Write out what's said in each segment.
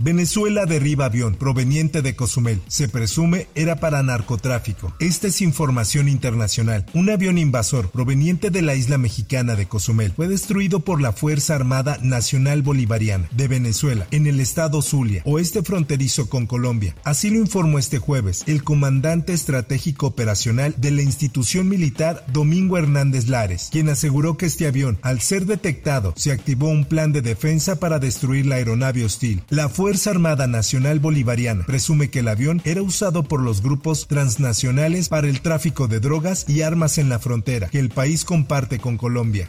Venezuela derriba avión proveniente de Cozumel. Se presume era para narcotráfico. Esta es información internacional. Un avión invasor proveniente de la isla mexicana de Cozumel fue destruido por la Fuerza Armada Nacional Bolivariana de Venezuela en el estado Zulia, oeste fronterizo con Colombia. Así lo informó este jueves el comandante estratégico operacional de la institución militar Domingo Hernández Lares, quien aseguró que este avión, al ser detectado, se activó un plan de defensa para destruir la aeronave hostil. La Armada Nacional Bolivariana presume que el avión era usado por los grupos transnacionales para el tráfico de drogas y armas en la frontera que el país comparte con Colombia.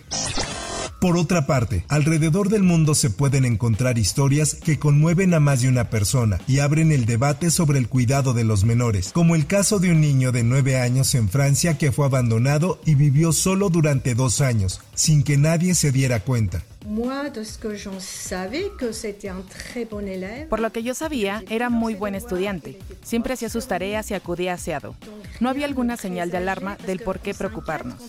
Por otra parte, alrededor del mundo se pueden encontrar historias que conmueven a más de una persona y abren el debate sobre el cuidado de los menores, como el caso de un niño de 9 años en Francia que fue abandonado y vivió solo durante dos años, sin que nadie se diera cuenta. Por lo que yo sabía, era muy buen estudiante. Siempre hacía sus tareas y acudía aseado. No había alguna señal de alarma del por qué preocuparnos.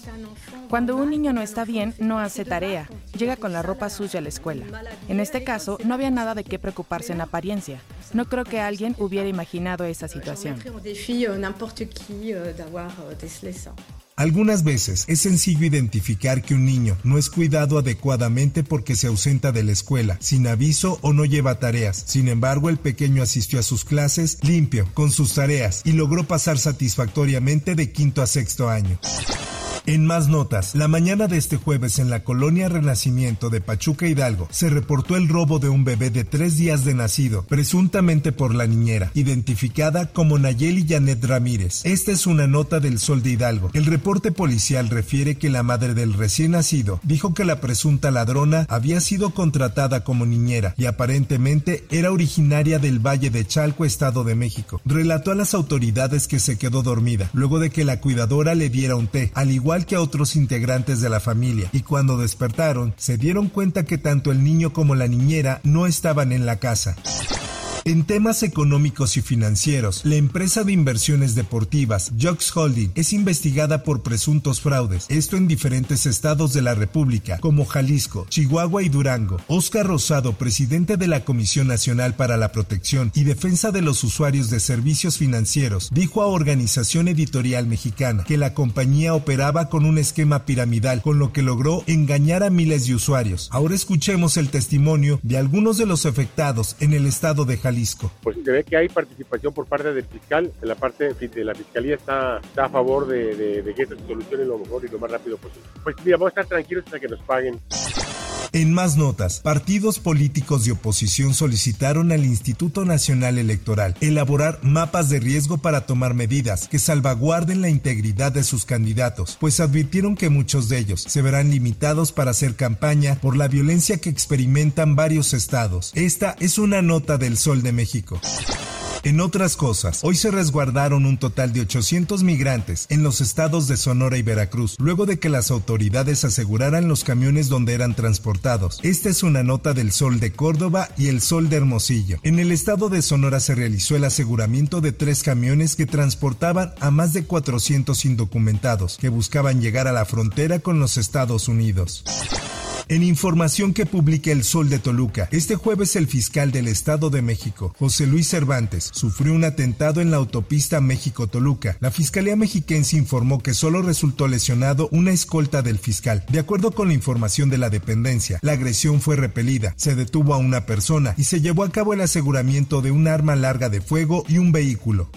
Cuando un niño no está bien, no hace tarea, llega con la ropa sucia a la escuela. En este caso, no había nada de qué preocuparse en apariencia. No creo que alguien hubiera imaginado esa situación. Algunas veces es sencillo identificar que un niño no es cuidado adecuadamente porque se ausenta de la escuela, sin aviso o no lleva tareas. Sin embargo, el pequeño asistió a sus clases limpio, con sus tareas, y logró pasar satisfactoriamente de quinto a sexto año. En más notas, la mañana de este jueves en la colonia Renacimiento de Pachuca Hidalgo se reportó el robo de un bebé de tres días de nacido, presuntamente por la niñera, identificada como Nayeli Janet Ramírez. Esta es una nota del Sol de Hidalgo. El reporte policial refiere que la madre del recién nacido dijo que la presunta ladrona había sido contratada como niñera y aparentemente era originaria del Valle de Chalco, Estado de México. Relató a las autoridades que se quedó dormida luego de que la cuidadora le diera un té, al igual que a otros integrantes de la familia, y cuando despertaron se dieron cuenta que tanto el niño como la niñera no estaban en la casa. En temas económicos y financieros, la empresa de inversiones deportivas Jocks Holding es investigada por presuntos fraudes, esto en diferentes estados de la República, como Jalisco, Chihuahua y Durango. Oscar Rosado, presidente de la Comisión Nacional para la Protección y Defensa de los Usuarios de Servicios Financieros, dijo a Organización Editorial Mexicana que la compañía operaba con un esquema piramidal, con lo que logró engañar a miles de usuarios. Ahora escuchemos el testimonio de algunos de los afectados en el estado de Jalisco pues se ve que hay participación por parte del fiscal, la parte de la fiscalía está, a favor de, que esto se solucione lo mejor y lo más rápido posible. Pues mira, vamos a estar tranquilos hasta que nos paguen. En más notas, partidos políticos de oposición solicitaron al Instituto Nacional Electoral elaborar mapas de riesgo para tomar medidas que salvaguarden la integridad de sus candidatos, pues advirtieron que muchos de ellos se verán limitados para hacer campaña por la violencia que experimentan varios estados. Esta es una nota del Sol de México. En otras cosas, hoy se resguardaron un total de 800 migrantes en los estados de Sonora y Veracruz, luego de que las autoridades aseguraran los camiones donde eran transportados. Esta es una nota del Sol de Córdoba y el Sol de Hermosillo. En el estado de Sonora se realizó el aseguramiento de tres camiones que transportaban a más de 400 indocumentados que buscaban llegar a la frontera con los Estados Unidos. En información que publica El Sol de Toluca, este jueves el fiscal del Estado de México, José Luis Cervantes, sufrió un atentado en la autopista México-Toluca. La Fiscalía Mexiquense informó que solo resultó lesionado una escolta del fiscal. De acuerdo con la información de la dependencia, la agresión fue repelida, se detuvo a una persona y se llevó a cabo el aseguramiento de un arma larga de fuego y un vehículo.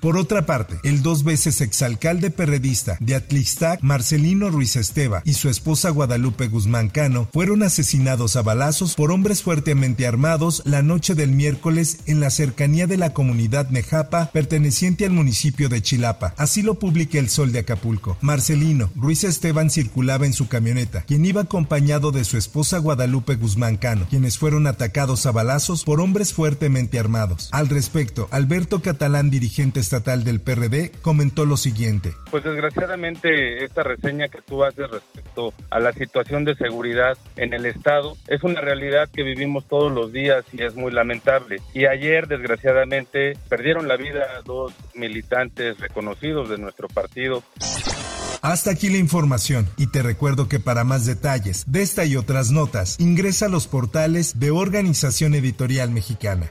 Por otra parte, el dos veces exalcalde perredista de Atlistac, Marcelino Ruiz Esteva, y su esposa Guadalupe Guzmán Cano fueron asesinados a balazos por hombres fuertemente armados la noche del miércoles en la cercanía de la comunidad Nejapa perteneciente al municipio de Chilapa. Así lo publica el Sol de Acapulco. Marcelino Ruiz Esteban circulaba en su camioneta, quien iba acompañado de su esposa Guadalupe Guzmán Cano, quienes fueron atacados a balazos por hombres fuertemente armados. Al respecto, Alberto Catalán, dirigente estatal del PRD, comentó lo siguiente. Pues desgraciadamente esta reseña que tú haces respecto a la situación de seguridad en el Estado es una realidad que vivimos todos los días y es muy lamentable. Y ayer, desgraciadamente, perdieron la vida dos militantes reconocidos de nuestro partido. Hasta aquí la información y te recuerdo que para más detalles de esta y otras notas ingresa a los portales de Organización Editorial Mexicana.